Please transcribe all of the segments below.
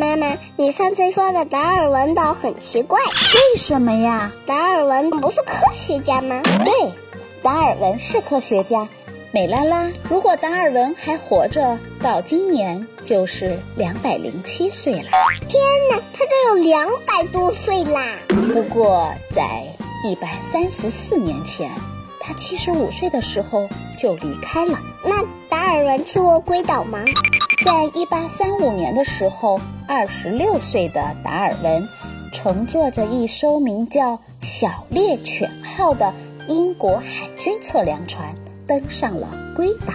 妈妈，你上次说的达尔文岛很奇怪，为什么呀？达尔文不是科学家吗？对，达尔文是科学家。美拉拉，如果达尔文还活着，到今年就是两百零七岁了。天哪，他都有两百多岁啦！不过在一百三十四年前，他七十五岁的时候就离开了。那达尔文去过龟岛吗？在一八三五年的时候，二十六岁的达尔文乘坐着一艘名叫“小猎犬号”的英国海军测量船。登上了龟岛，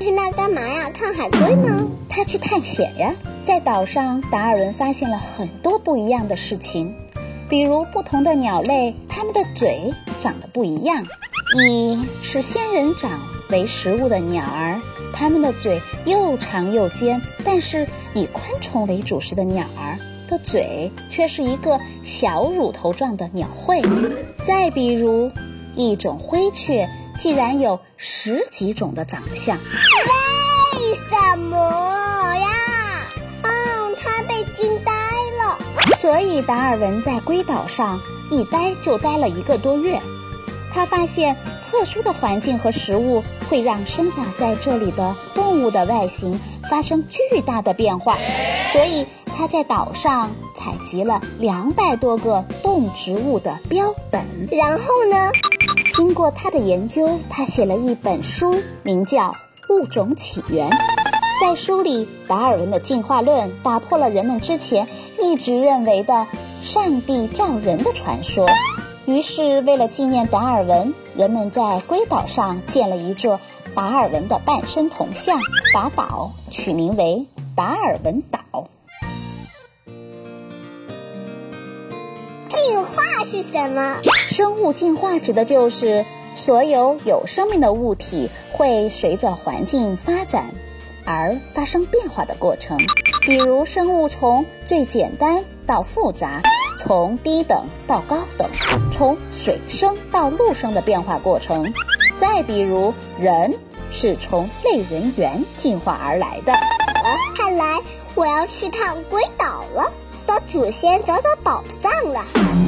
去那干嘛呀？看海龟吗？他去探险呀。在岛上，达尔文发现了很多不一样的事情，比如不同的鸟类，它们的嘴长得不一样。以吃仙人掌为食物的鸟儿，它们的嘴又长又尖；但是以昆虫为主食的鸟儿的嘴却是一个小乳头状的鸟喙。再比如，一种灰雀。竟然有十几种的长相，为什么呀？嗯，它被惊呆了。所以达尔文在龟岛上一待就待了一个多月。他发现特殊的环境和食物会让生长在这里的动物的外形发生巨大的变化，所以他在岛上采集了两百多个动植物的标本。然后呢？经过他的研究，他写了一本书，名叫《物种起源》。在书里，达尔文的进化论打破了人们之前一直认为的上帝造人的传说。于是，为了纪念达尔文，人们在龟岛上建了一座达尔文的半身铜像，把岛取名为达尔文岛。进化是什么？生物进化指的就是所有有生命的物体会随着环境发展而发生变化的过程。比如，生物从最简单到复杂，从低等到高等，从水生到陆生的变化过程。再比如，人是从类人猿进化而来的。看来我要去趟龟岛了，到祖先找找宝藏了。